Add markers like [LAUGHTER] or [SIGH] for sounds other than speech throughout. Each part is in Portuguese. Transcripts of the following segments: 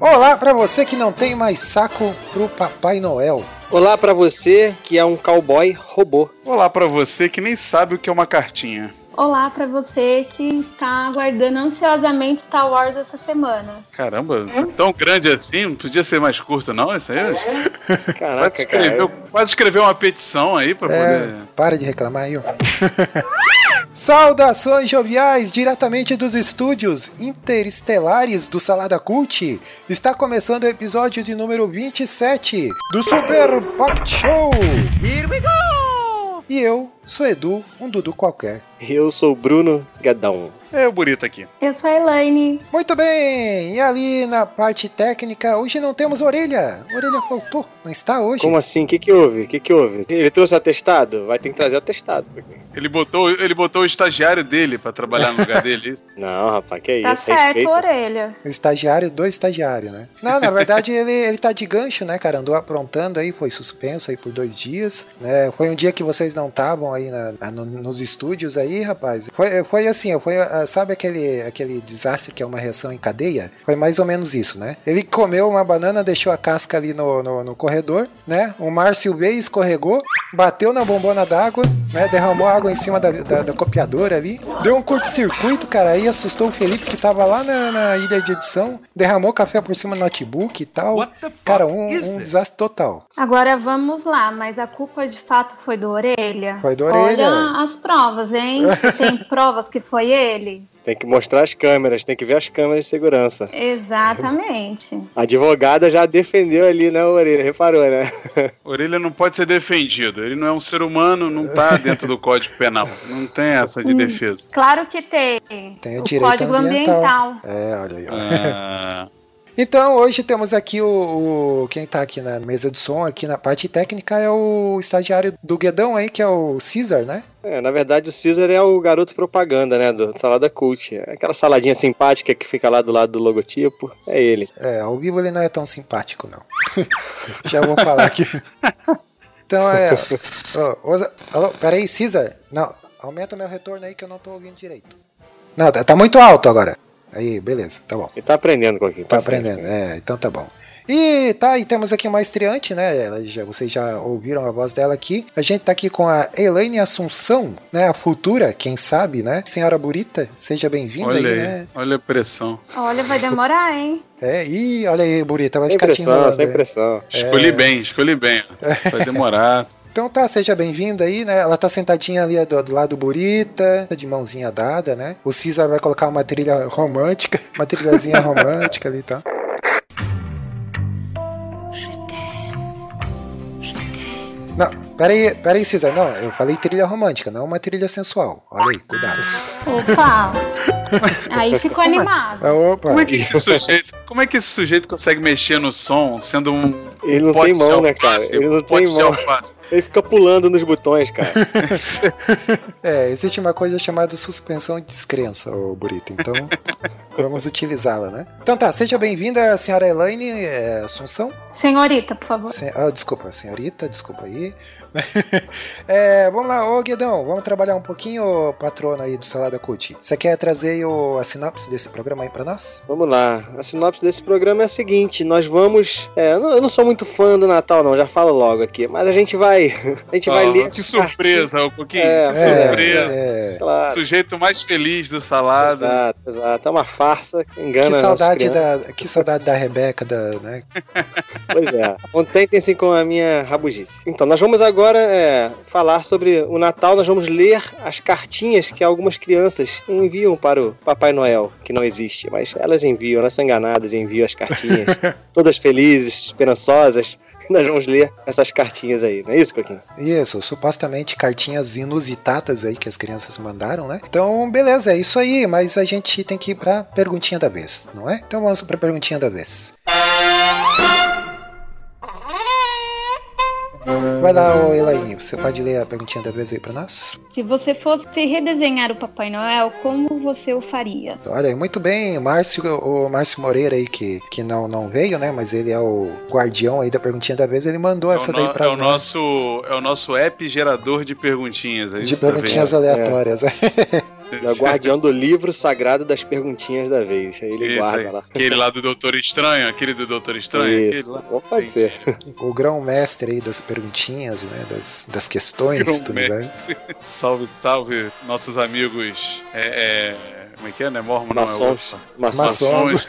Olá para você que não tem mais saco pro Papai Noel. Olá para você que é um cowboy robô. Olá para você que nem sabe o que é uma cartinha. Olá para você que está aguardando ansiosamente Star Wars essa semana. Caramba, tão grande assim, não podia ser mais curto não, isso aí? Caraca, Quase escreveu, cara. quase escreveu uma petição aí pra É, poder... para de reclamar aí, ó. [LAUGHS] Saudações joviais diretamente dos estúdios interestelares do Salada Cult. Está começando o episódio de número 27 do Super Pocket Show. Here we go! E eu sou Edu, um Dudu qualquer. Eu sou o Bruno Gadão. É o bonito aqui. Eu sou a Elaine. Muito bem, e ali na parte técnica, hoje não temos orelha. Orelha faltou, não está hoje. Como assim? O que que houve? O que que houve? Ele trouxe atestado? Vai ter que trazer atestado. Ele botou, ele botou o estagiário dele pra trabalhar no lugar dele. [LAUGHS] Não, rapaz, que Tá isso? certo, Respeita. orelha. O estagiário do estagiário, né? Não, na verdade ele, ele tá de gancho, né, cara? Andou aprontando aí, foi suspenso aí por dois dias, né? Foi um dia que vocês não estavam aí na- na- no- nos estúdios aí, rapaz. Foi, foi assim, foi, ah, sabe aquele, aquele desastre que é uma reação em cadeia? Foi mais ou menos isso, né? Ele comeu uma banana, deixou a casca ali no, no, no corredor, né? O Márcio veio, escorregou, bateu na bombona d'água, né? Derramou água em cima da, da, da copiadora ali, deu um curto-circuito, cara, aí assustou o Felipe que tava lá na, na ilha de edição, derramou café por cima do notebook e tal. Cara, um, um desastre total. Agora vamos lá, mas a culpa de fato foi do orelha? Foi do Orelha. Olha as provas, hein? Se tem provas que foi ele? Tem que mostrar as câmeras, tem que ver as câmeras de segurança. Exatamente. A advogada já defendeu ali na orelha, reparou, né? [LAUGHS] Orelha não pode ser defendido. Ele não é um ser humano, não tá dentro do Código Penal. Não tem essa de defesa. Claro que tem. Tem o o direito Código ambiental. Ambiental. É, olha aí. ó. Ah, Então, hoje temos aqui o, o- Quem tá aqui na mesa de som, aqui na parte técnica, é o estagiário do Guedão aí, que é o Caesar, né? É, na verdade o Caesar é o garoto propaganda, né, do Salada Cult. É Aquela saladinha simpática que fica lá do lado do logotipo, é ele. É, ao vivo ele não é tão simpático, não. [LAUGHS] Já vou falar aqui. Então é. Ô, Oza- alô, peraí, Caesar. Não, aumenta meu retorno aí que eu não tô ouvindo direito. Não, tá, tá muito alto agora. Aí, beleza, tá bom. Ele tá aprendendo com aqui. Tá aprendendo, é, então tá bom. E tá, e temos aqui uma estreante, né? Ela já, vocês já ouviram a voz dela aqui. A gente tá aqui com a Elaine Assunção, né? A futura, quem sabe, né? Senhora Burita, seja bem-vinda aí, olha aí, né? olha a pressão. Olha, vai demorar, hein? É, e olha aí, Burita, vai Sem ficar te pressão, enrolando sem aí. pressão. Escolhi bem, escolhi bem. Vai demorar. [LAUGHS] Então tá, seja bem-vinda aí, né? Ela tá sentadinha ali do, do lado do Burita, de mãozinha dada, né? O César vai colocar uma trilha romântica, uma trilhazinha [LAUGHS] romântica ali, tá? Não, peraí, peraí, César, não, eu falei trilha romântica, não uma trilha sensual. Olha aí, cuidado. Opa! Aí ficou animado. Ah, Opa, Como é que esse sujeito, como é que esse sujeito consegue mexer no som sendo um Ele não pote tem mão, de né, cara? Ele não um tem mão. alface? Ele fica pulando nos botões, cara. [LAUGHS] é, existe uma coisa chamada suspensão de descrença, ô Burita, então [LAUGHS] vamos utilizá-la, né? Então tá, seja bem-vinda, senhora Elaine é, Assunção. Senhorita, por favor. Sen- ah, desculpa, senhorita, desculpa aí. [LAUGHS] É, vamos lá, ô Guedão, vamos trabalhar um pouquinho, ô patrono aí do Salada Cult. Você quer trazer aí o, a sinopse desse programa aí pra nós? Vamos lá. A sinopse desse programa é a seguinte: nós vamos. É, eu não sou muito fã do Natal, não, já falo logo aqui. Mas a gente vai. A gente vai Ah, ler. que surpresa, ô Coquinho. É, que é, surpresa. é. Claro. Sujeito mais feliz do salado. Exato, exato. É uma farsa que engana Que saudade, da, que saudade da Rebeca, da, né? [LAUGHS] Pois é. Contentem-se com a minha rabugice. Então, nós vamos agora é, falar sobre o Natal. Nós vamos ler as cartinhas que algumas crianças enviam para o Papai Noel, que não existe, mas elas enviam, elas são enganadas e enviam as cartinhas, [LAUGHS] todas felizes, esperançosas. [LAUGHS] Nós vamos ler essas cartinhas aí, não é isso, Coquinho? Isso, supostamente cartinhas inusitadas aí que as crianças mandaram, né? Então, beleza, é isso aí, mas a gente tem que ir pra perguntinha da vez, não é? Então vamos pra perguntinha da vez. Vai lá, Elaine, você pode ler a perguntinha da vez aí pra nós? Se você fosse redesenhar o Papai Noel, como você o faria? Olha aí, muito bem, o Márcio, o Márcio Moreira aí, que, que não, não veio, né? Mas ele é o guardião aí da perguntinha da vez, ele mandou É o, essa no- daí pra é o nós. nosso é o nosso app gerador de perguntinhas. É De tá perguntinhas vendo? aleatórias. Ele é [LAUGHS] o guardião do livro sagrado das perguntinhas da vez. Aí ele Isso guarda aí. lá. Aquele lá do Doutor Estranho, aquele do Doutor Estranho, Isso. aquele lá. Pode ser. o grão-mestre aí das perguntinhas, né? Das, das questões do universo. Salve, salve, nossos amigos. É, é, como é que é, né? Mormon não é Maçons. Maçons. Maçons.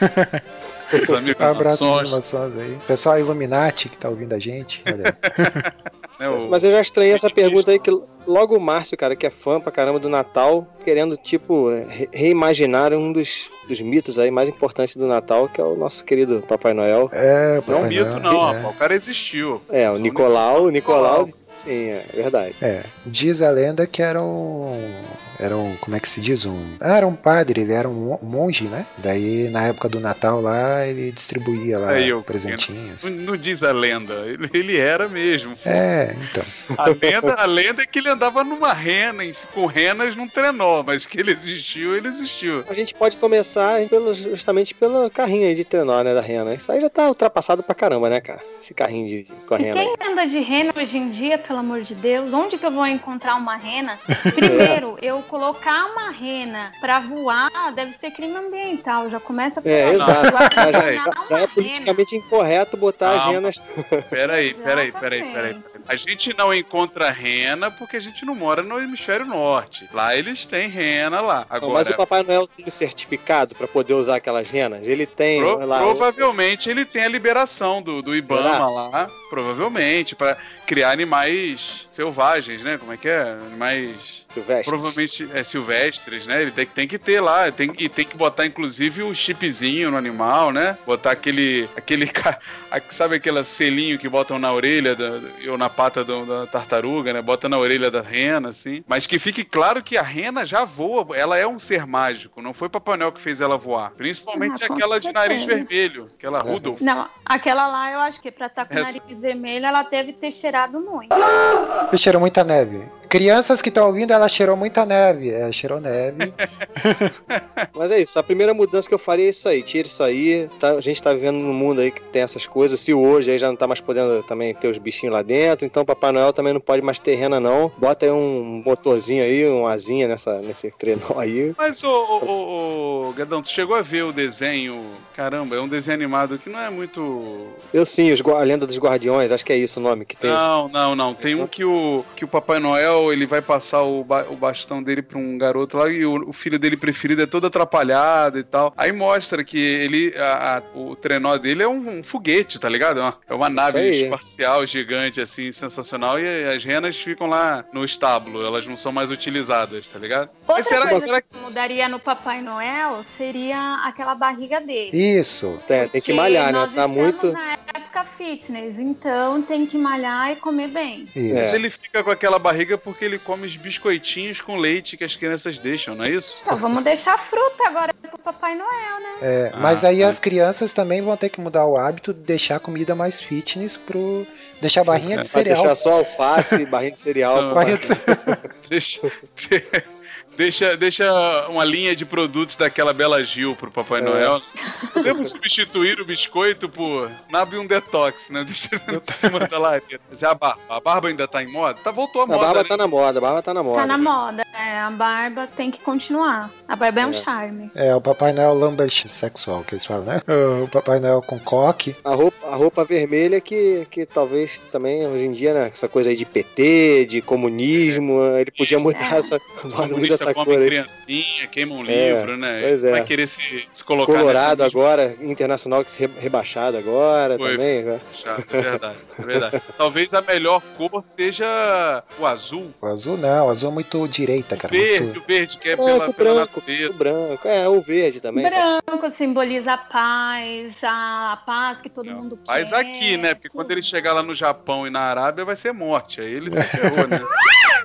Amigos Abraço pros maçons. maçons aí. Pessoal Illuminati que tá ouvindo a gente. Olha [LAUGHS] né, o- Mas eu já estranhei essa pergunta aí que logo o Márcio, cara, que é fã pra caramba do Natal, querendo, tipo, re- reimaginar um dos, dos mitos aí mais importantes do Natal, que é o nosso querido Papai Noel. É, Não é um Papai mito, Noel, não, é. rapaz. O cara existiu. É, o Nicolau, o Nicolau. Nicolau. Sim, é verdade. É, diz a lenda que era um. Era um. Como é que se diz? Um. Ah, era um padre, ele era um mo- monge, né? Daí, na época do Natal lá, ele distribuía lá Aí, eu- presentinhos. Não, não diz a lenda, ele, ele era mesmo. É, então. A lenda, a lenda é que ele andava numa rena, com renas num trenó, mas que ele existiu, ele existiu. A gente pode começar pelo, justamente pelo carrinho aí de trenó, né, da rena. Isso aí já tá ultrapassado pra caramba, né, cara? Esse carrinho de, de com a E rena. quem anda de rena hoje em dia, pelo amor de Deus? Onde que eu vou encontrar uma rena? [LAUGHS] Primeiro, eu colocar uma rena pra voar deve ser crime ambiental. Já começa por É, exato. Já, não já- já é uma politicamente incorreto botar as renas. [LAUGHS] Peraí, peraí, peraí, peraí. A gente não encontra rena porque a gente não mora no hemisfério norte. Lá eles têm rena lá. Não, Agora, mas o Papai Noel tem o certificado pra poder usar aquelas renas? Ele tem pro- lá. provavelmente ele tem a liberação do, do Ibama Será? lá, provavelmente, pra criar animais selvagens, né? Como é que é? Animais Silvestre. provavelmente é, silvestres, né? Ele tem, tem que ter lá, tem, e tem que botar inclusive o chipzinho no animal, né? Botar aquele, aquele, [LAUGHS] sabe aquele selinho que botam na orelha da, ou na pata do- da tartaruga, né? Bota na orelha da rena, assim. Mas que fique claro que a rena já voa, ela é um ser mágico, não foi Papai Noel que fez ela voar. Principalmente Ah, aquela de nariz certeza. vermelho, aquela. Rudolph. Não, aquela lá eu acho que pra estar com o Essa- nariz vermelho, ela deve ter cheirado muito. Cheirou muita neve. Crianças que estão ouvindo, ela cheirou muita neve. É, cheirou neve. [LAUGHS] Mas é isso, a primeira mudança que eu faria é isso aí, tira isso aí. Tá- a gente tá vivendo num mundo aí que tem essas coisas. Se hoje aí já não tá mais podendo também ter os bichinhos lá dentro, então Papai Noel também não pode mais ter rena, não. Bota aí um motorzinho aí, uma asinha nessa, nesse trenó aí. Mas, ô, ô, ô, ô, Gadão, tu chegou a ver o desenho? Caramba, é um desenho animado que não é muito. Eu sim, os, a lenda dos guardiões, acho que é isso o nome que tem. Não, não, não. Tem um que o, que o Papai Noel ele vai passar o, ba- o bastão dele pra um garoto lá e o, o filho dele preferido é todo atrapalhado e tal. Aí mostra que ele. a- a- o trenó dele é um, um foguete, tá ligado? É uma, é uma nave espacial gigante, assim, sensacional. E as renas ficam lá no estábulo, elas não são mais utilizadas, tá ligado? Outra Mas será, coisa será que. que mudaria no Papai Noel seria aquela barriga dele. Isso. Tem, tem que malhar, né? Tá muito. na época fitness, então tem que malhar e comer bem. É. Mas ele fica com aquela barriga porque ele come os biscoitinhos com leite que as crianças deixam, não é isso? Então vamos deixar fruta agora pro Papai Noel, né? É, Ah, mas aí tá. as crianças também vão ter que mudar o hábito de deixar a comida mais fitness pro. Deixar a barrinha de Vai cereal. deixar só alface, barrinha de cereal. Barrinha de cereal. [LAUGHS] Deixa, deixa, deixa uma linha de produtos daquela Bela Gil pro Papai É. Noel. [LAUGHS] Podemos substituir o biscoito por Nabium Detox, né? Deixa em cima da lareira. Mas é a barba. A barba ainda tá em moda? Tá, voltou a A moda, barba né? tá na moda, a barba tá na moda. Tá na moda. É, a barba tem que continuar. A barba é, um É. charme. É, o Papai Noel Lambert sexual, que eles falam, né? O Papai Noel com coque. A roupa, a roupa vermelha que, que talvez também hoje em dia, né? Essa coisa aí de PT, de comunismo, ele podia mudar É. essa, mudar comunista essa come cor aí. criancinha, queima um É, livro, né? pois é. Vai querer se, se colocar Colorado agora, internacional que se re- rebaixado agora Foi. também. né? Chato, é verdade, é verdade. Talvez a melhor cor seja o azul. O azul não, o azul é muito direita, cara. verde, muito- o verde que é Branco, pela, pela branco, natureza. O branco, é, o verde também. Branco simboliza a paz, a paz que todo mundo quer. Mas aqui, né? Porque quando ele chegar lá no Japão e na Arábia vai ser morte. Aí ele se [LAUGHS] ferrou, né?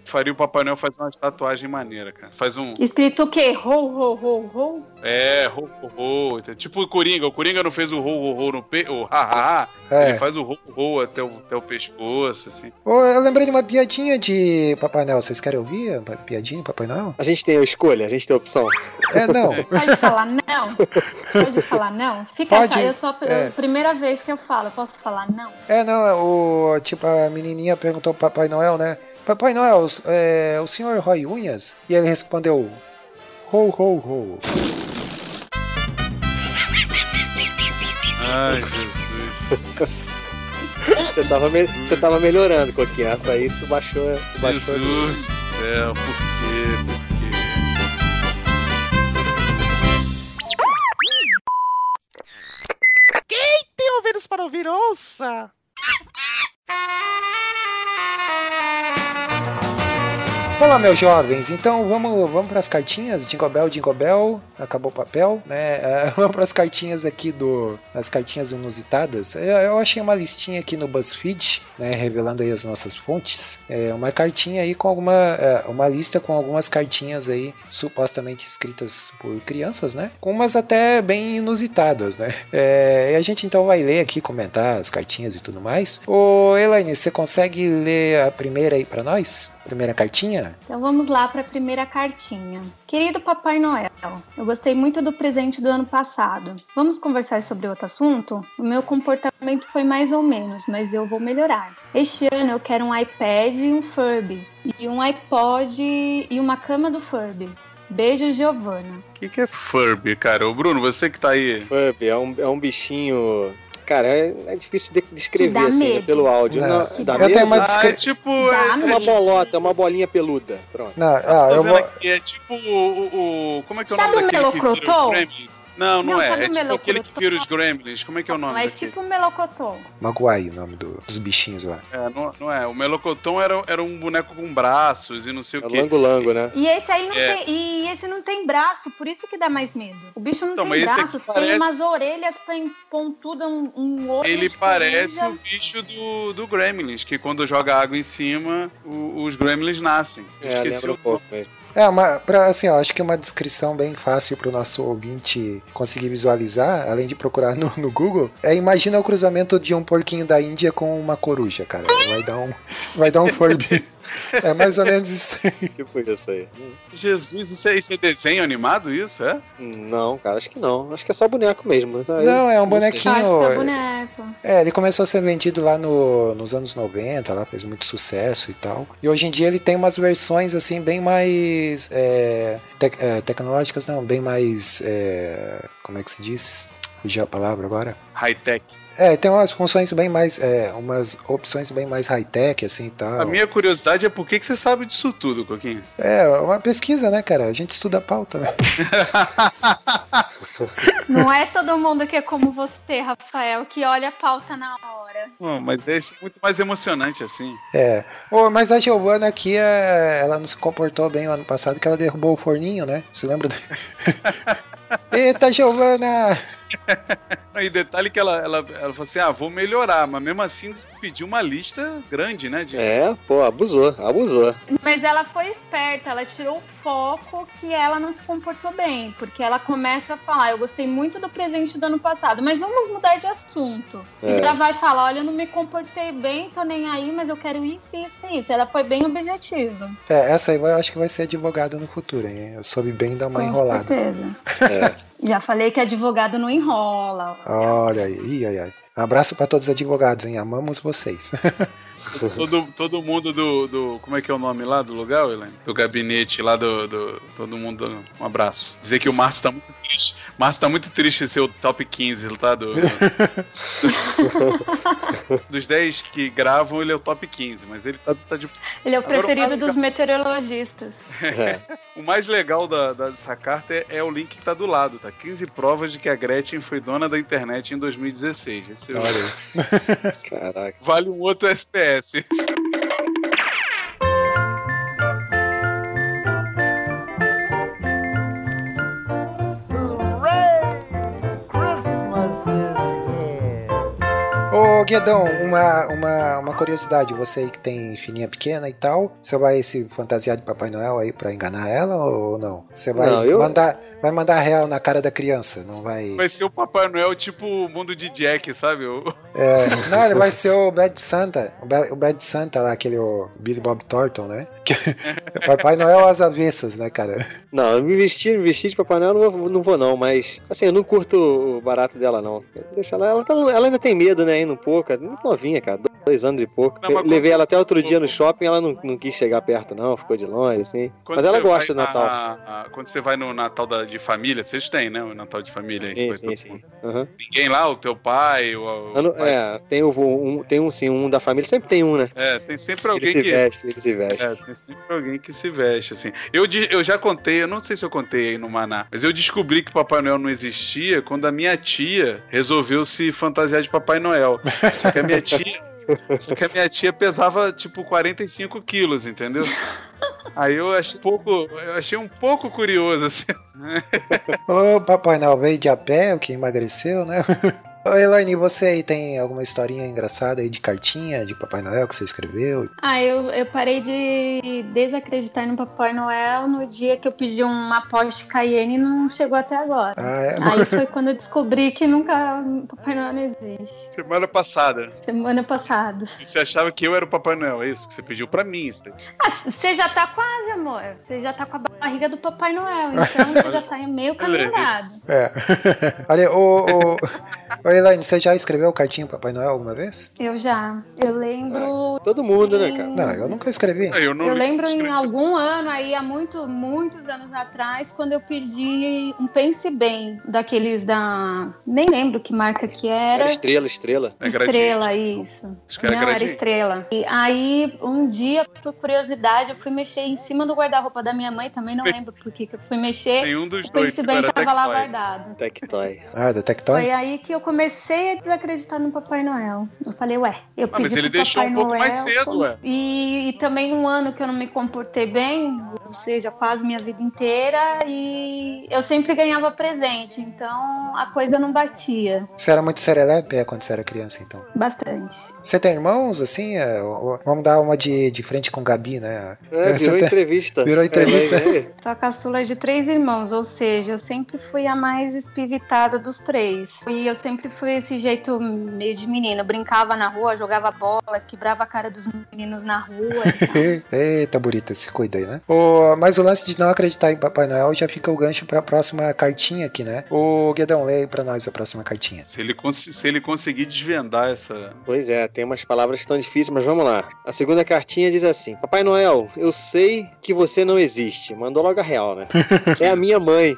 faria o Papai Noel fazer uma tatuagem maneira, cara. Faz um. Escrito o quê? Ho, ho, ho, ho? É, ho, ho, ho. Tipo o Coringa. O Coringa não fez o ho, ho, ho no pe... o ha, ha, ha. É. Ele faz o ho, ho até o, até o pescoço, assim. Eu lembrei de uma piadinha de Papai Noel. Vocês querem ouvir a piadinha de Papai Noel? A gente tem a escolha, a gente tem a opção. É, não. [LAUGHS] Pode falar não? Pode falar não? Fica Pode, só, eu sou a é. primeira vez que eu falo, eu posso falar não? É, não, é o, tipo, a menininha perguntou pro Papai Noel, né? Papai Noel, é, o senhor rói unhas? E ele respondeu, ho, ho, ho. Ai, Jesus. Você tava, me- você tava melhorando, Coquinha. Essa aí tu baixou. Tu baixou Jesus do céu, por quê? Por quê? Tem ouvidos para ouvir, ouça! Olá, meus jovens. Então vamos, vamos para as cartinhas. Jingle Bell, Jingle Bell. Acabou o papel, né? É, [LAUGHS] vamos para as cartinhas aqui do, as cartinhas inusitadas. Eu, eu achei uma listinha aqui no BuzzFeed, né? Revelando aí as nossas fontes. É uma cartinha aí com alguma, é, uma lista com algumas cartinhas aí supostamente escritas por crianças, né? Com umas até bem inusitadas, né? É, e a gente então vai ler aqui, comentar as cartinhas e tudo mais. Ô, Elaine, você consegue ler a primeira aí para nós? Primeira cartinha? Então vamos lá para a primeira cartinha. Querido Papai Noel, eu gostei muito do presente do ano passado. Vamos conversar sobre outro assunto? O meu comportamento foi mais ou menos, mas eu vou melhorar. Este ano eu quero um iPad e um Furby, e um iPod e uma cama do Furby. Beijo, Giovana. O que, que é Furby, cara? Ô, Bruno, você que tá aí. Furby, é um, é um bichinho. Cara, é, é difícil de descrever assim, né, medo. pelo áudio. Não, Não, dá eu medo? tenho uma Ah, descre- é tipo. É, É uma bolota, é uma bolinha peluda. Pronto. Não, ah, eu vou. aqui, é tipo o, o- o- Como é que é o Sabe nome o daquele que Não, não, Não, é. É o tipo aquele que vira os Gremlins. Como é que é o nome é tipo melocotão. Maguai, o nome do- dos bichinhos lá. É, não, não é. O Melocotão era, era um boneco com braços e não sei É o o quê. lango-lango, né? E esse aí não É. tem. E esse não tem braço, por isso que dá mais medo. O bicho não Então, tem braço, parece- tem umas orelhas pontudas, um, um olho. Ele parece o bicho do, do Gremlins, que quando joga água em cima, o- os Gremlins nascem. Eu É, esqueci lembra o um pouco mesmo. É, uma, pra, assim, ó, acho que é uma descrição bem fácil para o nosso ouvinte conseguir visualizar, além de procurar no, no Google. É, imagina o cruzamento de um porquinho da Índia com uma coruja, cara. Vai dar um, vai dar um Furby. [LAUGHS] É mais ou menos isso aí. [LAUGHS] Tipo isso aí. Jesus, isso é, isso é desenho animado, isso, é? Não, cara, acho que não. Acho que é só boneco mesmo. Aí. Não, é um sei. bonequinho. Acho que é boneco. É, ele começou a ser vendido lá no, nos anos 90, lá fez muito sucesso e tal. E hoje em dia ele tem umas versões assim bem mais é, tec- é, tecnológicas, não, bem mais é, como é que se diz? Fugiu a palavra agora. High-tech. É, tem umas funções bem mais, é, umas opções bem mais high-tech assim e tal. A minha curiosidade é por que, que você sabe disso tudo, Coquinho? É, uma pesquisa, né, cara? A gente estuda a pauta, né? [LAUGHS] Não é todo mundo que é como você, Rafael, que olha a pauta na hora. Pô, mas é isso muito mais emocionante assim. É. Ô, mas a Giovana aqui, é, ela não se comportou bem o ano passado, que ela derrubou o forninho, né? Você lembra? [LAUGHS] Eita, Giovana! [LAUGHS] E detalhe que ela, ela, ela falou assim: ah, vou melhorar, mas mesmo assim pediu uma lista grande, né? De... É, pô, abusou, abusou. Mas ela foi esperta, ela tirou o foco que ela não se comportou bem. Porque ela começa a falar, eu gostei muito do presente do ano passado, mas vamos mudar de assunto. E É. já vai falar, olha, eu não me comportei bem, tô nem aí, mas eu quero isso, isso e isso. Ela foi bem objetiva. É, essa aí eu acho que vai ser advogada no futuro, hein? Eu soube bem dar uma com enrolada. certeza. É. Já falei que advogado não enrola. Olha aí, ai, ai. Um abraço pra todos os advogados, hein? Amamos vocês. [LAUGHS] Todo, todo mundo do, do. Como é que é o nome lá do lugar, Helene? Do gabinete lá do, do- Todo mundo. Um abraço. Dizer que o Márcio tá muito triste. Márcio tá muito triste ser o top 15, tá? Do, do- [LAUGHS] dos 10 que gravam, ele é o top 15, mas ele tá, tá de. Ele é o Agora, o preferido mais dos meteorologistas. É. [LAUGHS] O mais legal da, dessa carta é, é o link que tá do lado, tá? 15 provas de que a Gretchen foi dona da internet em 2016. Esse é o- Olha aí. [LAUGHS] Caraca. vale um outro SPS. Ô, Guedão, uma, uma, uma curiosidade. Você aí que tem filhinha pequena e tal, você vai se fantasiar de Papai Noel aí pra enganar ela ou não? Você vai Não, eu- mandar vai mandar real na cara da criança, não vai... Vai ser o Papai Noel tipo o mundo de Jack, sabe? O- É, [LAUGHS] não, ele vai ser o Bad Santa, o Ba- o Bad Santa lá, aquele o Billy Bob Thornton, né? Que- [LAUGHS] Papai Noel às avessas, né, cara? Não, eu me vestir, me vestir de Papai Noel eu não vou, não vou não, mas assim, eu não curto o barato dela não. Deixa ela, ela, tá- ela ainda tem medo, né, ainda um pouco, é muito novinha, cara, dois anos e pouco. Não, Levei ela até outro dia no shopping, ela não, não quis chegar perto não, ficou de longe, assim. Quando Mas ela gosta do Natal. na- quando você vai no Natal da- de família, vocês têm, né? O Natal de família. Sim, foi sim, sim. Aham. Ninguém lá, o teu pai, o. o Eu não- pai- É, tem, o, um, tem um sim, um da família, sempre tem um, né? É, tem sempre Ele alguém se que. veste, ele se veste. É, tem sempre alguém que se veste, assim. Eu, eu já contei, eu não sei se eu contei aí no Maná, mas eu descobri que Papai Noel não existia quando a minha tia resolveu se fantasiar de Papai Noel. Só que a minha tia. Só que a minha tia pesava tipo 45 quilos, entendeu? Aí eu achei um pouco, eu achei um pouco curioso, assim. [LAUGHS] Ô, Papai Noel veio de a pé, o que emagreceu, né? Elaine, você aí tem alguma historinha engraçada aí de cartinha de Papai Noel que você escreveu? Ah, eu, eu parei de desacreditar no Papai Noel no dia que eu pedi uma Porsche Cayenne e não chegou até agora. Ah, é? Aí foi quando eu descobri que nunca Papai Noel não existe. Semana passada. Semana passada. Você achava que eu era o Papai Noel, é isso? Que você pediu pra mim, isso. Ah, você já tá quase, amor. Você já tá com a barriga do Papai Noel, então você [LAUGHS] já tá meio isso. É. [LAUGHS] Olha, ô, ô, ô Elaine, você já escreveu cartinha pro Papai Noel alguma vez? Eu já. Eu lembro. Todo mundo, né, cara? Não, eu nunca escrevi. Eu, não Eu lembro em escrevi. algum ano aí, há muito, muitos anos atrás, quando eu pedi um Pense Bem, daqueles da. Nem lembro que marca que Era era. estrela, estrela. É Estrela, isso. Acho que era Não, era estrela. E aí, um dia, por curiosidade, eu fui mexer em cima do guarda-roupa da minha mãe, também não lembro por que que eu fui mexer. Nenhum dos O dois. Pense tipo, Bem tava lá guardado. Tectoy. Ah, da Tectoy? Foi aí que eu comecei a desacreditar no Papai Noel. Eu falei, ué, eu Ah, mas pedi ele pro deixou Papai um pouco mais Noel, cedo, como- ué. E, e também um ano que eu não me comportei bem, ou seja, quase minha vida inteira, e eu sempre ganhava presente, então a coisa não batia Você era muito serelepe é, quando você era criança, então? bastante. Você tem irmãos, assim? É, vamos dar uma de, de frente com Gabi, né? É, [LAUGHS] virou tem- entrevista. Virou entrevista. É, é, Sou a caçula de três irmãos, ou seja, eu sempre fui a mais espivitada dos três. E eu sempre fui esse jeito meio de menina. Eu brincava na rua, jogava bola, quebrava a cara dos meninos na rua. [LAUGHS] Eita, bonita, se cuida aí, né? O, mas o lance de não acreditar em Papai Noel já fica o gancho pra próxima cartinha aqui, né? O Guedão, lê aí pra nós a próxima cartinha. Se ele, se ele conseguir desvendar essa. Pois é, tem umas palavras que estão difíceis, mas vamos lá. A segunda cartinha diz assim: Papai Noel, eu sei que você não existe. Mandou logo a real, né? [LAUGHS] É a minha mãe.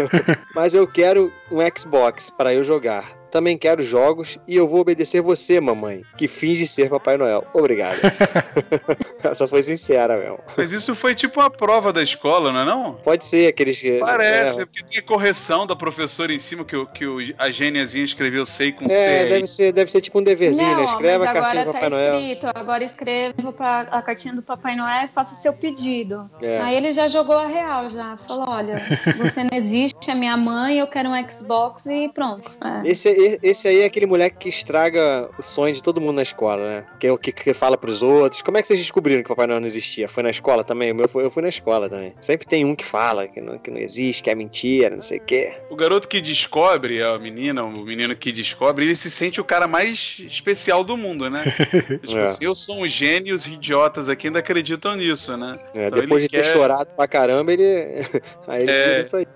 [LAUGHS] mas eu quero um Xbox para eu jogar. Também quero jogos e eu vou obedecer você, mamãe, que finge ser Papai Noel. Obrigado. [LAUGHS] Essa foi sincera, meu. Mas isso foi tipo uma prova da escola, não é não? Pode ser aqueles que. Parece, é É, porque tem a correção da professora em cima que, o- que o- a gêniazinha escreveu sei com C. é deve, ser, deve ser tipo um deverzinho, Não, né? Escreve mas a cartinha agora do Papai tá Noel. escrito, agora escreva pra- a cartinha do Papai Noel e faça seu pedido. É. Aí ele já jogou a real, já. Falou, olha, [LAUGHS] você não existe, é minha mãe, eu quero um Xbox e pronto. É. Esse, esse aí é aquele moleque que estraga o sonho de todo mundo na escola, né? Que é o que, que fala pros outros. Como é que vocês descobriram que o Papai Noel não existia? Foi na escola também? O meu foi- eu fui na escola também. Sempre tem um que fala que não, que não existe, que é mentira, não sei o quê. O garoto que descobre, a menina, o menino que descobre, ele se sente o cara mais especial do mundo, né? [LAUGHS] tipo É. assim, eu sou um gênio e os idiotas aqui ainda acreditam nisso, né? É, Então depois de ele ter quer- chorado pra caramba, ele. [LAUGHS] aí ele É. isso aí.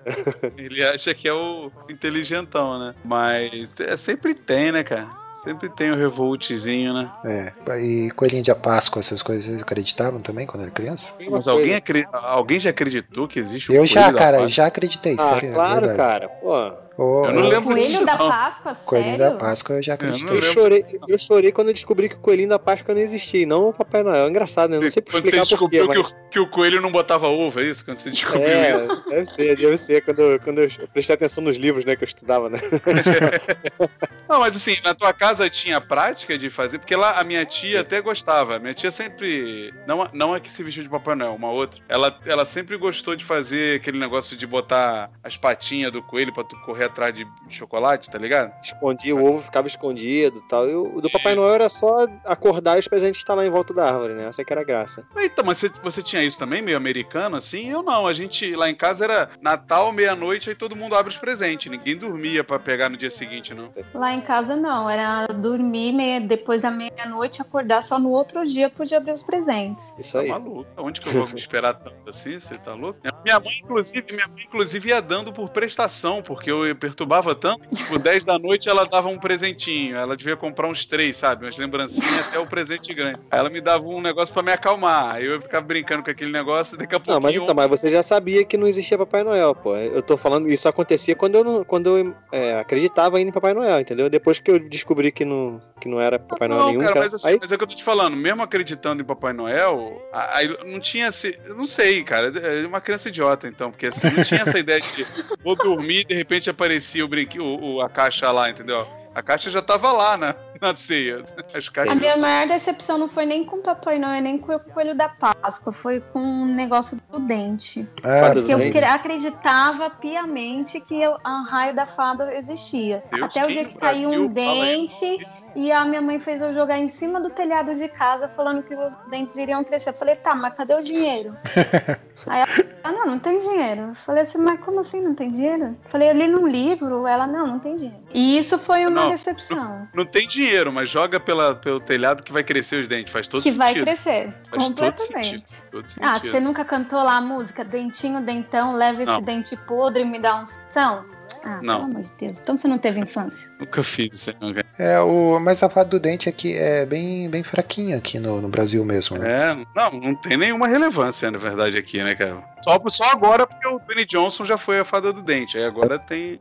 Ele acha que é o inteligentão, né? Mas é, sempre tem, né, cara? Sempre tem o revoltzinho, né? É. E Coelhinho de Páscoa, essas coisas, vocês acreditavam também quando era criança? Mas alguém, acre- alguém já acreditou que existe o Eu já, cara, já acreditei, Ah, sério. é claro, verdade. cara. Pô. Ô, Eu não eu- lembro disso, Coelho da não. Páscoa, Coelhinho sério? da Páscoa eu já acreditei. Eu lembro. chorei, eu chorei quando eu descobri que o coelhinho da Páscoa não existia, e não o Papai Noel. É engraçado, né? Eu não sei Quando você explicar quê, descobriu mas... que, o, que o coelho não botava ovo, é isso? Quando você descobriu É, isso? deve ser, deve ser. Quando, eu- quando eu prestei atenção nos livros, né, que eu estudava, né? [LAUGHS] Não, mas assim, na tua casa tinha prática de fazer, porque lá a minha tia até gostava. Minha tia sempre. Não, a- não é que se vestiu de Papai Noel, uma outra. Ela, ela sempre gostou de fazer aquele negócio de botar as patinhas do coelho pra tu correr atrás de chocolate, tá ligado? Escondia o ovo, ficava escondido e tal. E o do Papai Noel era só acordar e os presentes estar lá em volta da árvore, né? Essa que era a graça. Então, mas você, você tinha isso também, meio americano, assim? Eu não. A gente, lá em casa, era Natal, meia-noite, aí todo mundo abre os presentes. Ninguém dormia pra pegar no dia seguinte, não. Lá em casa não, era dormir meia, depois da meia-noite, acordar só no outro dia podia abrir os presentes. Isso Tá aí. maluco. Onde que eu vou esperar tanto assim? Você tá louco? Minha mãe, inclusive, minha mãe, inclusive, ia dando por prestação, porque eu perturbava tanto. Tipo, 10 da noite ela dava um presentinho. Ela devia comprar uns três, sabe? Umas lembrancinhas até o presente grande. Aí ela me dava um negócio pra me acalmar. Aí eu ficava brincando com aquele negócio e daqui a pouquinho. Não, mas então, mas você já sabia que não existia Papai Noel, pô. Eu tô falando, isso acontecia quando eu, não, quando eu é, acreditava ainda em Papai Noel, entendeu? Depois que eu descobri que não, que não era Papai Noel não, nenhum, cara, cara, mas, assim, aí mas é o que eu tô te falando, mesmo acreditando em Papai Noel, a- aí não tinha eu Não sei, cara. É uma criança idiota, então, porque assim, não tinha essa ideia de vou dormir e de repente aparecia o brinquedo, o, o- a caixa lá, entendeu? A caixa já tava lá na, [LAUGHS] na ceia. As A caixas. minha maior decepção não foi nem com o Papai Noel, nem com o Coelho da Páscoa, foi com o negócio do dente. Fada Porque eu Dente. cre- acreditava piamente que o a raio da fada existia. Deus, Até o dia que caiu Brasil um dente e a minha mãe fez eu jogar em cima do telhado de casa falando que os dentes iriam crescer. Eu falei, tá, mas cadê o dinheiro? [LAUGHS] Aí ela, ah, não, não tem dinheiro. Eu falei assim, mas como assim não tem dinheiro? Eu falei, eu li num livro. Ela, não, não tem dinheiro. E isso foi uma Não. decepção. Não tem dinheiro, mas joga pela, pelo telhado que vai crescer os dentes. Faz todo Que sentido. vai crescer. Faz todo completamente. sentido. Todo Ah, sentido. você nunca cantou lá a música Dentinho, Dentão, leva esse Não. dente podre e me dá um são? Ah, Não. pelo amor de Deus. Então você não teve infância. Nunca fiz isso, não, cara. É, o, mas a fada do dente aqui é bem, bem fraquinha aqui no, no Brasil mesmo, né? É, não, não tem nenhuma relevância, na verdade, aqui, né, cara? Só, só agora porque o Benny Johnson já foi a fada do dente. Aí agora tem.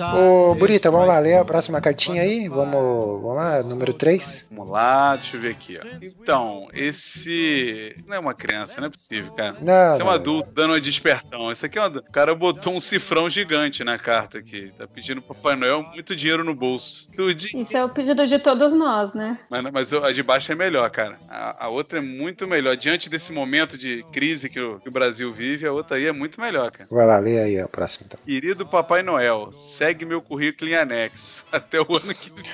Ô, Burita, vamos lá, ler a próxima cartinha aí. Vamos, vamos lá, número 3. Vamos lá, deixa eu ver aqui, ó. Então, esse. Não é uma criança, não é possível, cara. Não, Esse é um adulto dando uma despertão. Esse aqui é uma... O cara botou um cifrão gigante na carta aqui. Tá pedindo pro Papai Noel muito dinheiro no bolso. Tudinho. Isso é o pedido de todos nós, né? Mas, mas a de baixo é melhor, cara. A, a outra é muito melhor. Diante desse momento de crise que o, que o Brasil vive, a outra aí é muito melhor, cara. Vai lá, lê aí a próxima então. Querido Papai Noel, segue meu currículo em anexo. [LAUGHS] Até o ano que vem.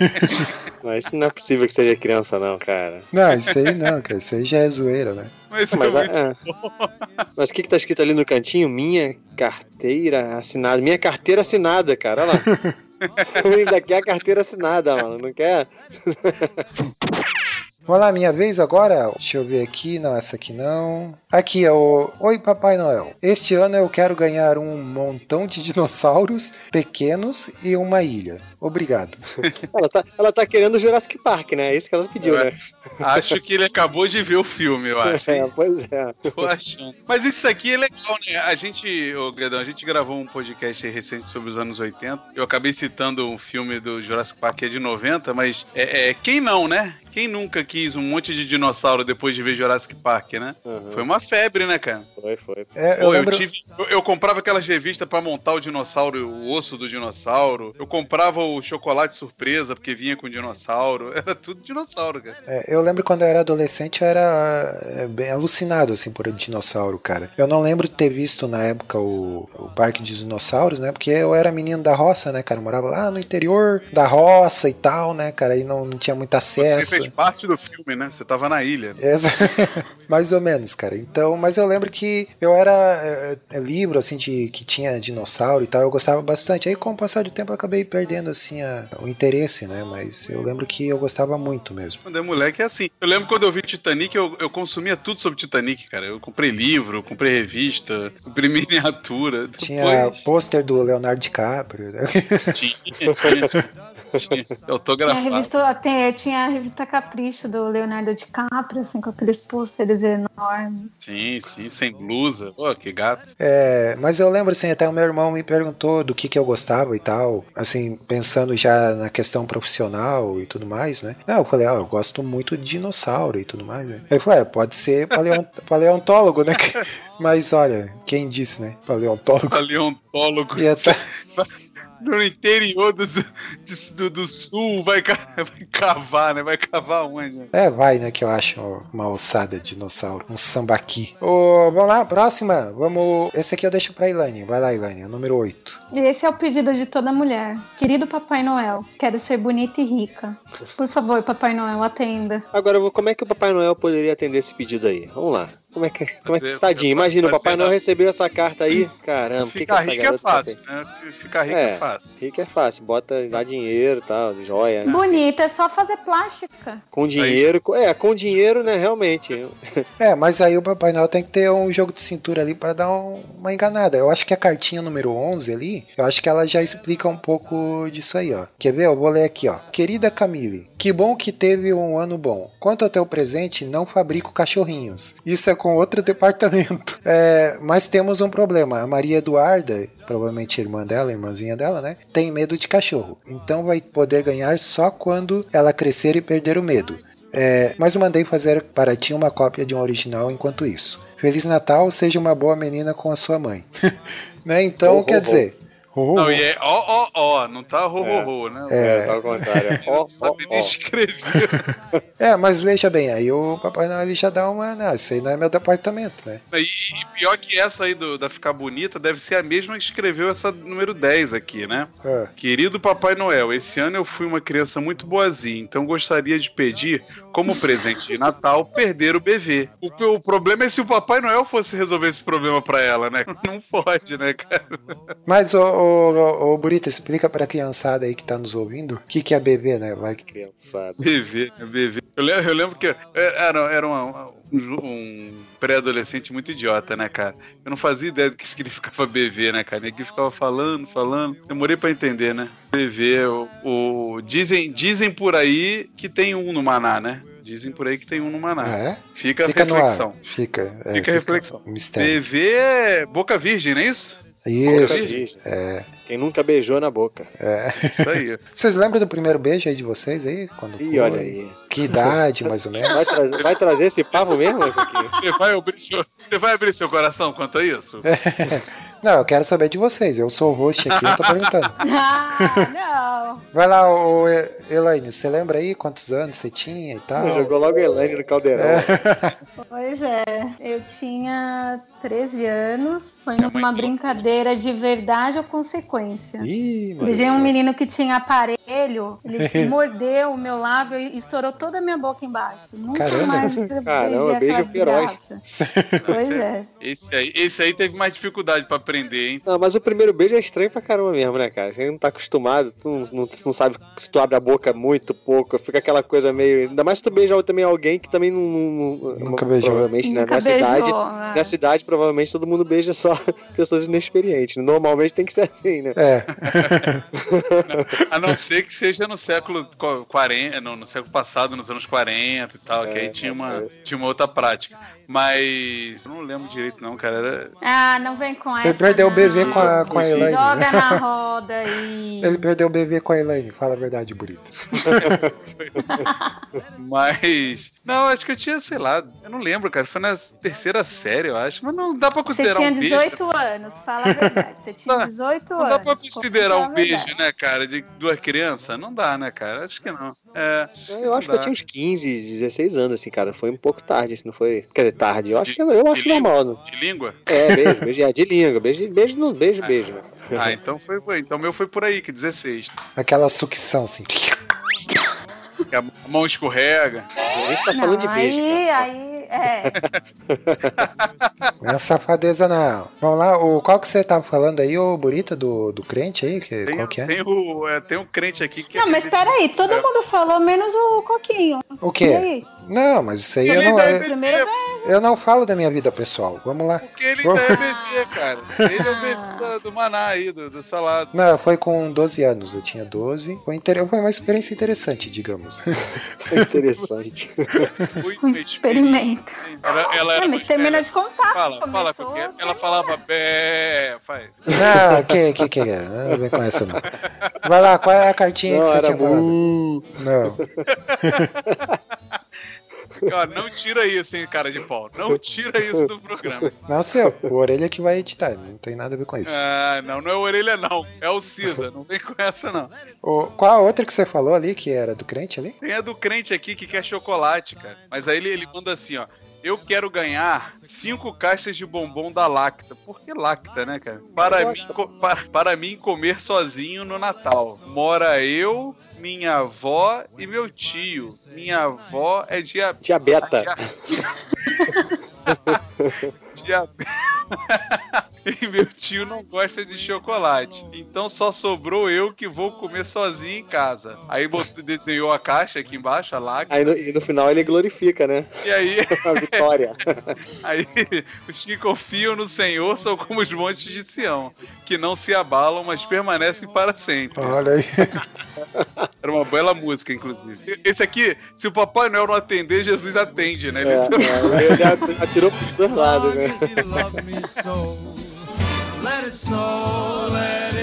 Não, isso não é possível que seja criança, não, cara. Não, isso aí não, cara. Isso aí já é zoeira, né? Mas, Mas, é a- muito é. Mas o que, que tá escrito ali no cantinho? Minha carteira assinada. Minha carteira assinada, cara. Olha lá. Ainda quer a carteira assinada, mano. Não quer? Vamos lá, minha vez agora? Deixa eu ver aqui. Não, essa aqui não. Aqui é o. Oi, Papai Noel. Este ano eu quero ganhar um montão de [LAUGHS] dinossauros pequenos e uma ilha. Obrigado. [LAUGHS] Ela tá, ela tá querendo o Jurassic Park, né? É isso que ela pediu, É. né? Acho que ele acabou de ver o filme, eu [LAUGHS] acho. É, pois é. Tô achando. Mas isso aqui é legal, né? A gente, ô Gredão, a gente gravou um podcast aí recente sobre os anos 80. Eu acabei citando um filme do Jurassic Park que é de 90, mas é, é, quem não, né? Quem nunca quis um monte de dinossauro depois de ver Jurassic Park, né? Uhum. Foi uma febre, né, cara? Foi, foi. É, eu Pô, eu, lembro. tive, eu, eu comprava aquelas revistas pra montar o dinossauro, o osso do dinossauro. Eu comprava o chocolate surpresa porque vinha com dinossauro. [LAUGHS] Era tudo dinossauro, cara. É, eu lembro quando eu era adolescente, eu era é, bem alucinado assim por dinossauro, cara. Eu não lembro de ter visto na época o, o parque de dinossauros, né? Porque eu era menino da roça, né, cara? Eu morava lá no interior da roça e tal, né, cara? Aí não, não tinha muito Você acesso. Fez parte do filme, né? Você tava na ilha. Exa- [LAUGHS] Mais ou menos, cara. Então, mas eu lembro que eu era é, é, livro assim de que tinha dinossauro e tal, eu gostava bastante. Aí com o passar do tempo eu acabei perdendo assim a- o interesse, né? Mas eu lembro que eu gostava muito mesmo. Quando é moleque é assim. Eu lembro quando eu vi Titanic, eu, eu consumia tudo sobre Titanic, cara. Eu comprei livro, comprei revista, comprei [LAUGHS] miniatura. Tinha Depois pôster do Leonardo DiCaprio, né? tinha, tinha, [LAUGHS] tinha, tinha Tinha a, revista, tem- tinha a revista Capricho do Leonardo DiCaprio, assim, com aqueles pôsteres enormes. Sim, sim, sem blusa. Pô, que gato. É, mas eu lembro assim, até o meu irmão me perguntou do que que eu gostava e tal, assim, pensando já na questão profissional e tudo mais, né? Não, eu falei, ah, eu gosto muito de dinossauro e tudo mais, né? Ele falou, é, pode ser paleont [LAUGHS] paleontólogo, né? [LAUGHS] Mas olha, quem disse, né? Paleontólogo. Paleontólogo. Ia tá... [LAUGHS] no interior do, do, do sul, vai, [LAUGHS] vai cavar, né? Vai cavar onde? né? É, vai, né, que eu acho uma ossada de dinossauro, um sambaqui. Ô, vamos lá, próxima. Vamos. Esse aqui eu deixo pra Ilane. Vai lá, Ilane, é o número 8. E esse é o pedido de toda mulher. Querido Papai Noel, quero ser bonita e rica. Por favor, Papai Noel, atenda. Agora, como é que o Papai Noel poderia atender esse pedido aí? Vamos lá. Como é que. Como é que tadinho, imagina, o Papai Noel recebeu essa carta aí. Caramba, o que, que Ficar rico é fácil, né? Ficar rico é, É. fácil. Rico é fácil, bota, dá dinheiro e tal, joia. né? Bonita, é só fazer plástica. Com dinheiro, co- é, com dinheiro, né, realmente. É, mas aí o Papai Noel tem que ter um jogo de cintura ali pra dar um- uma enganada. Eu acho que a cartinha número 11 ali, eu acho que ela já explica um pouco disso aí, ó. Quer ver? Eu vou ler aqui, ó. Querida Camille, que bom que teve um ano bom. Quanto ao teu presente, não fabrico cachorrinhos. Isso é com outro [LAUGHS] departamento. É, mas temos um problema. A Maria Eduarda, provavelmente irmã dela, irmãzinha dela, né? Tem medo de cachorro. Então vai poder ganhar só quando ela crescer e perder o medo. É, mas eu mandei fazer para ti uma cópia de um original enquanto isso. Feliz Natal, seja uma boa menina com a sua mãe. [LAUGHS] né? Então, ho, quer ho. dizer. Ho, ho, Não, e é ó, ó, ó, não tá ro, ro, ro, né? É. tá ao contrário. [LAUGHS] Ó, ó, sabe nem ó. escrever. [LAUGHS] É, mas veja bem, aí o Papai Noel ele já dá uma. Não, isso aí não é meu departamento, né? E, e pior que essa aí do, da Ficar Bonita deve ser a mesma que escreveu essa número 10 aqui, né? É. Querido Papai Noel, esse ano eu fui uma criança muito boazinha, então gostaria de pedir, como presente de Natal, perder o BV. O, o problema é se o Papai Noel fosse resolver esse problema pra ela, né? [LAUGHS] Não pode, né, cara? Mas, ô, ô, ô, ô Burito, explica pra criançada aí que tá nos ouvindo o que, que é BV, né? Vai que. Criançada. Né, BV. Eu lembro, eu lembro que era, era uma- um, um pré-adolescente muito idiota, né, cara? Eu não fazia ideia do que significava BV, né, cara? Ninguém ficava falando, falando. Demorei pra entender, né? BV, o, o- dizem, dizem por aí que tem um no Maná, né? Dizem por aí que tem um no Maná. Ah, é? Fica a Fica no reflexão. Fica. é, Fica a reflexão. Mistério. BV é boca virgem, não é isso? Isso. É, Quem nunca beijou na boca. é. Isso aí. Vocês lembram do primeiro beijo aí de vocês aí? Quando Ih, olha aí. Que idade, mais ou Vai menos? trazer, vai trazer esse papo mesmo? Você vai abrir seu, você vai abrir seu coração quanto a isso? [LAUGHS] Não, eu quero saber de vocês. Eu sou o host aqui, eu tô perguntando. [LAUGHS] Ah, não. Vai lá, ô, Elaine, você lembra aí quantos anos você tinha e tal? Jogou logo Elaine no caldeirão. [LAUGHS] Pois é, eu tinha 13 anos, foi Minha numa brincadeira de verdade ou consequência. Ih, mano. Beijei um menino que tinha aparelho, ele [LAUGHS] mordeu o meu lábio e estourou toda a minha boca embaixo. Nunca Caramba. mais Caramba, beijo feroz. Pois é. Esse aí, esse aí teve mais dificuldade pra aprender, hein? Não, mas o primeiro beijo é estranho pra caramba mesmo, né, cara? Você não tá acostumado, tu não, não, tu não sabe se tu abre a boca muito pouco, fica aquela coisa meio. Ainda mais se tu beija também alguém que também não. não- não- Nunca beijou. Provavelmente, né, Nunca nessa idade. beijou, né? Nessa idade, provavelmente, todo mundo beija só [LAUGHS] pessoas inexperientes. Normalmente tem que ser assim, né? É, [LAUGHS] A não ser que seja no século qu- 40, no, no século passado, nos anos 40 e tal, que É, aí tinha uma, é. tinha uma outra prática. Mas eu não lembro direito, não, cara. Era... Ah, não vem com essa. Ele perdeu o BV com a, com a. Elaine. Joga na roda aí. [LAUGHS] Ele perdeu o BV com a Elaine, fala a verdade, Burito. [LAUGHS] Mas. Não, acho que eu tinha, sei lá, eu não lembro, cara. Foi na terceira série, eu acho. Mas não dá pra Você considerar tinha um beijo. 18 anos, fala a verdade. Você tinha Não, 18 Não anos. dá pra considerar um beijo, né, cara, de duas crianças? Não dá, né, cara? Acho que não. É, Eu acho que eu tinha uns 15, 16 anos, assim, cara. Foi um pouco tarde, assim, não foi. Quer dizer, tarde. Eu acho De- que eu acho normal. Não. De língua? É, beijo, beijo, é, de língua. Beijo, beijo, no, beijo, beijo, né? Ah, então foi. foi- Então o meu foi por aí, que 16. Aquela sucção, assim. Que a mão escorrega. A gente tá falando de beijo. Aí, cara. aí, é. Não é safadeza, não. Vamos lá, o, qual que você tava falando aí, o Burita, do, do crente aí? Que, Tem, qual que é? tem, o, é, tem um crente aqui que. Não, mas peraí, todo mundo falou, menos o Coquinho. O E quê? aí? Não, mas isso aí eu não, eu, Primeiro beijo. Eu não falo da minha vida pessoal. Vamos lá. porque ele Vamos- ainda é bebê, cara. Ele é o bebê do, do Maná aí, do, do salado. Não, foi com 12 anos, eu tinha 12. Foi, inter... foi uma experiência interessante, digamos. [LAUGHS] É interessante. Um experimento. Ela, ela era Ah, mas mais termina de contar. Fala, fala Começou com quem? a Ela falava bé, faz. Não, que, que, que é? Não vem com essa, não. Vai lá, qual é a cartinha Não, que você tinha falado? Não. [LAUGHS] Ó, não tira isso, hein, cara de pau. Não tira isso do programa. Não, seu, o orelha que vai editar, não tem nada a ver com isso. Ah, não, não é orelha, não. É o Cisa. Não vem com essa, não. O, qual a outra que você falou ali, que era do crente ali? Tem a do crente aqui que quer chocolate, cara. Mas aí ele, ele manda assim, ó. Eu quero ganhar cinco caixas de bombom da Lacta. Por que Lacta, né, cara? Para mim, para, para mim comer sozinho no Natal. Mora eu, minha avó e meu tio. Minha avó é dia... Diabeta. dia... [LAUGHS] [LAUGHS] e [LAUGHS] meu tio não gosta de chocolate. Então só sobrou eu que vou comer sozinho em casa. Aí botou- desenhou a caixa aqui embaixo, a Lacta. Aí no, e no final ele glorifica, né? E aí... [LAUGHS] A vitória. [LAUGHS] Aí os que confiam no Senhor são como os montes de Sião, que não se abalam, mas permanecem para sempre. Olha aí. Era uma bela música, inclusive. Esse aqui, se o Papai Noel não atender, Jesus atende, né? Ele- É, é, ele at- atirou pros dois lados, né? Let it snow, let it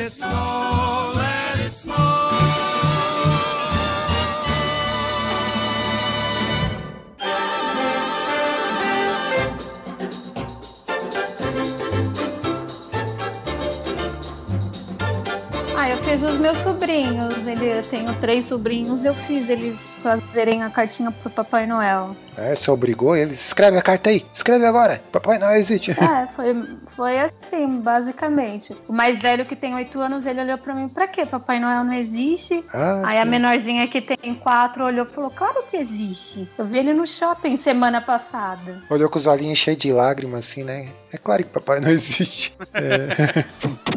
fiz os meus sobrinhos. Ele, eu tenho três sobrinhos, eu fiz eles fazerem a cartinha pro Papai Noel. É, você obrigou eles. Escreve a carta aí. Escreve agora. Papai não existe. É, foi, foi assim, basicamente. O mais velho que tem oito anos, ele olhou pra mim, pra quê? Papai Noel não existe? Ah, Aí a menorzinha que tem quatro olhou e falou, claro que existe. Eu vi ele no shopping semana passada. Olhou com os olhinhos cheios de lágrimas, assim, né? É claro que papai não [LAUGHS] existe. É. [LAUGHS]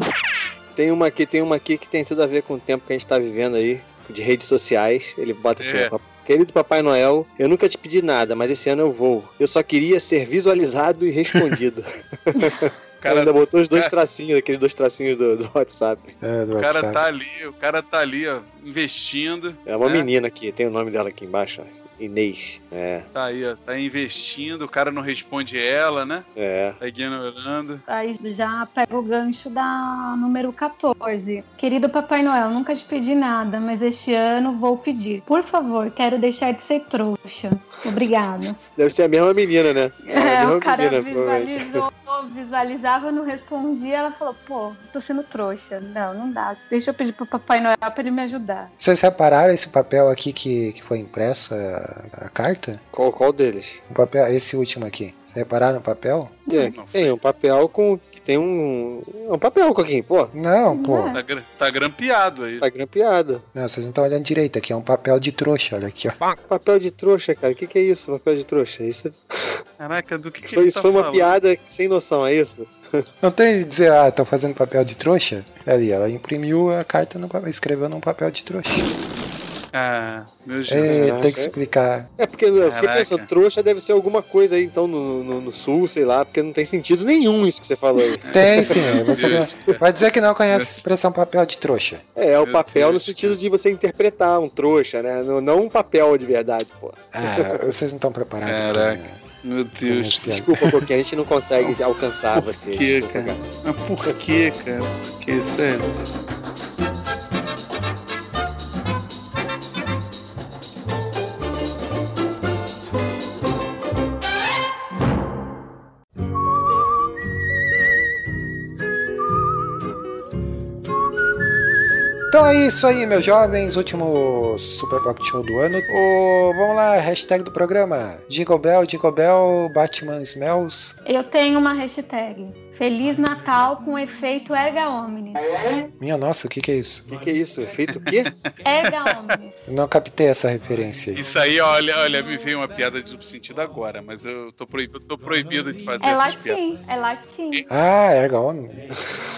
Tem uma aqui, tem uma aqui que tem tudo a ver com o tempo que a gente tá vivendo aí, de redes sociais. Ele bota assim, É. querido Papai Noel, eu nunca te pedi nada, mas esse ano eu vou. Eu só queria ser visualizado e respondido. [LAUGHS] O cara cara- ainda botou os dois cara- tracinhos, aqueles dois tracinhos do, do WhatsApp. É, do O cara WhatsApp. tá ali, o cara tá ali, ó, investindo. É uma É. menina aqui, tem o nome dela aqui embaixo, ó. Inês. É, Tá aí, ó, tá investindo, o cara não responde ela, né? é. Tá ignorando. Aí já pega o gancho da número 14. Querido Papai Noel, nunca te pedi nada, mas este ano vou pedir. Por favor, quero deixar de ser trouxa. Obrigada. [LAUGHS] Deve ser a mesma menina, né? É, o cara menina, visualizou, visualizava, não respondia. Ela falou: pô, tô sendo trouxa. Não, não dá. Deixa eu pedir pro Papai Noel pra ele me ajudar. Vocês repararam esse papel aqui que, que foi impresso, a, a carta? Qual, qual deles? O papel, esse último aqui. Vocês repararam no papel? Tem, não tem um papel com. que tem um. É um papel, pô. Não, pô. Não é. Tá, tá grampeado aí. Tá grampeado. Não, vocês não estão olhando direito. Aqui é um papel de trouxa, olha aqui, ó. Papel de trouxa, cara. O que, que é isso, papel de trouxa? Isso, Caraca, do que, que [LAUGHS] foi, ele isso tá foi uma falando? piada sem noção, é isso? [LAUGHS] Não tem de dizer, ah, tô fazendo papel de trouxa? Ali, ela imprimiu a carta, no, papel, escreveu num papel de trouxa. Ah, meu É, Jesus. tem que explicar. É porque eu fiquei pensando, trouxa deve ser alguma coisa aí, então, no, no, no sul, sei lá, porque não tem sentido nenhum isso que você falou aí. Tem sim, [LAUGHS] você Deus. vai dizer que não conhece a expressão papel de trouxa. É, é o Meu papel no Deus, sentido de você interpretar um trouxa, né? Não, um papel de verdade, pô. Ah, vocês não estão preparados. Caraca. pra- Meu Deus. Desculpa, porque a gente não consegue alcançar Por você. quê, desculpa, cara? Mas por que, cara? Por que, sério? Então é isso aí, meus jovens. Último Super Pocket Show do ano. Vamos lá, hashtag do programa. Jingle Bell, Jingle Bell, Batman Smells. Eu tenho uma hashtag. Feliz Natal com efeito erga omnes. Minha nossa, o que, que é isso? O que, que é isso? Feito o quê? Erga omnes. Não captei essa referência aí. Isso aí, olha, olha, me veio uma piada de sentido agora, mas eu tô proibido, tô proibido de fazer É essas piadas. latim, é latim. Ah, erga homem.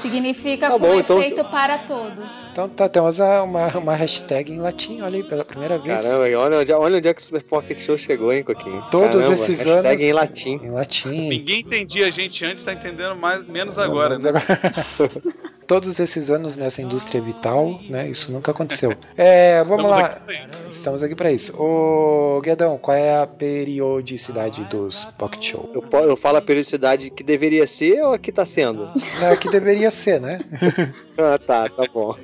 Significa Tá com bom, então- efeito para todos. Então tá, temos uma, uma hashtag em latim, olha aí, pela primeira vez. Caramba, olha onde, olha onde é que o Super Pocket Show chegou, hein, Coquinho? Todos Caramba, esses hashtag anos. em latim. Em latim. Ninguém entendia a gente antes, tá entendendo mais, menos agora, né? agora. [LAUGHS] todos esses anos nessa indústria vital, né? Isso nunca aconteceu. [LAUGHS] É, vamos Estamos lá. aqui. Estamos aqui para isso. Ô, Guedão, qual é a periodicidade dos Pocket Show? Eu, eu falo a periodicidade que deveria ser ou a que tá sendo? Não, que deveria ser, né? [LAUGHS] Ah, tá, tá bom.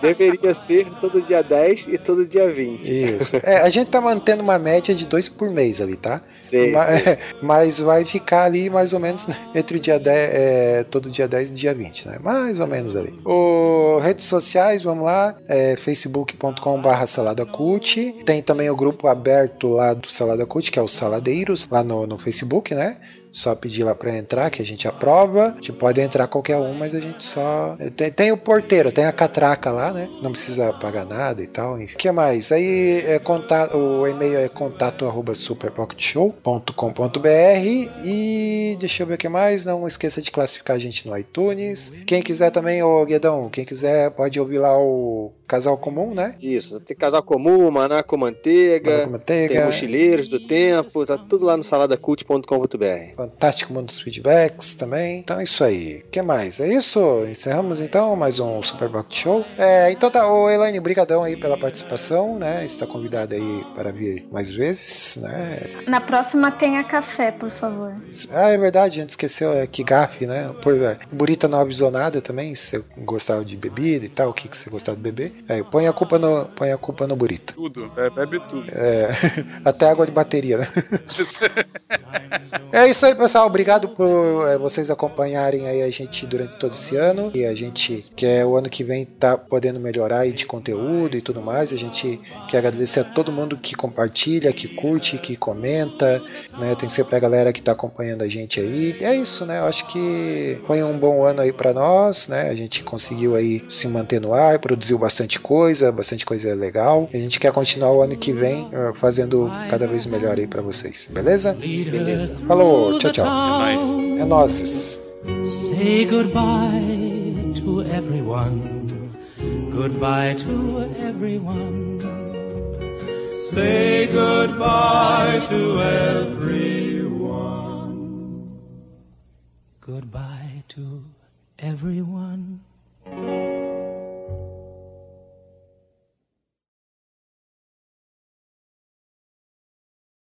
Deveria ser todo dia 10 e todo dia 20. Isso. É, a gente tá mantendo uma média de dois por mês ali, tá? Sei, Ma- sei. [LAUGHS] Mas vai ficar ali mais ou menos né, entre o dia 10, é, todo dia 10 e dia 20, né? Mais ou menos ali. O, redes sociais, vamos lá, é facebook.com.br saladacult. Tem também o grupo aberto lá do Salada Cult, que é o Saladeiros, lá no, no Facebook, né? Só pedir lá pra entrar que a gente aprova. Tipo, pode entrar qualquer um, mas a gente só. Tem, tem o porteiro, tem a catraca lá, né? Não precisa pagar nada e tal. O que mais? Aí é contato, o e-mail é contato arroba superpocketshow.com.br e deixa eu ver o que mais. Não esqueça de classificar a gente no iTunes. Quem quiser também, ô Guedão, quem quiser pode ouvir lá o Casal Comum, né? Isso, tem casal comum, maná com manteiga, Maná com manteiga. tem mochileiros do tempo, tá tudo lá no saladacult.com.br. Fantástico Mundo dos Feedbacks também. Então é isso aí. O que mais? É isso? Encerramos então mais um Superbox Show. É, então tá, ô Elaine, brigadão aí pela participação, né? Está convidada aí para vir mais vezes, né? Na próxima tenha café, por favor. Ah, é verdade, a gente esqueceu é, que gafe, né? Pois é. Burita não avisou nada também, se você gostava de bebida e tal, o que, que você gostava de beber. É, põe a culpa no, põe a culpa no Burita. Tudo, é, bebe tudo. É, [LAUGHS] até água de bateria, né? [LAUGHS] É isso aí, pessoal. Obrigado por é, vocês acompanharem aí a gente durante todo esse ano. E a gente quer o ano que vem tá podendo melhorar aí de conteúdo e tudo mais. A gente quer agradecer a todo mundo que compartilha, que curte, que comenta, né? Tem sempre a galera que tá acompanhando a gente aí. E é isso, né? Eu acho que foi um bom ano aí para nós, né? A gente conseguiu aí se manter no ar, produziu bastante coisa, bastante coisa legal. E a gente quer continuar o ano que vem eh, fazendo cada vez melhor aí para vocês, beleza? Beleza. Falou, tchau, tchau. É nóis. É nozes. Say goodbye to everyone. Goodbye to everyone. Say goodbye to everyone. Goodbye to everyone.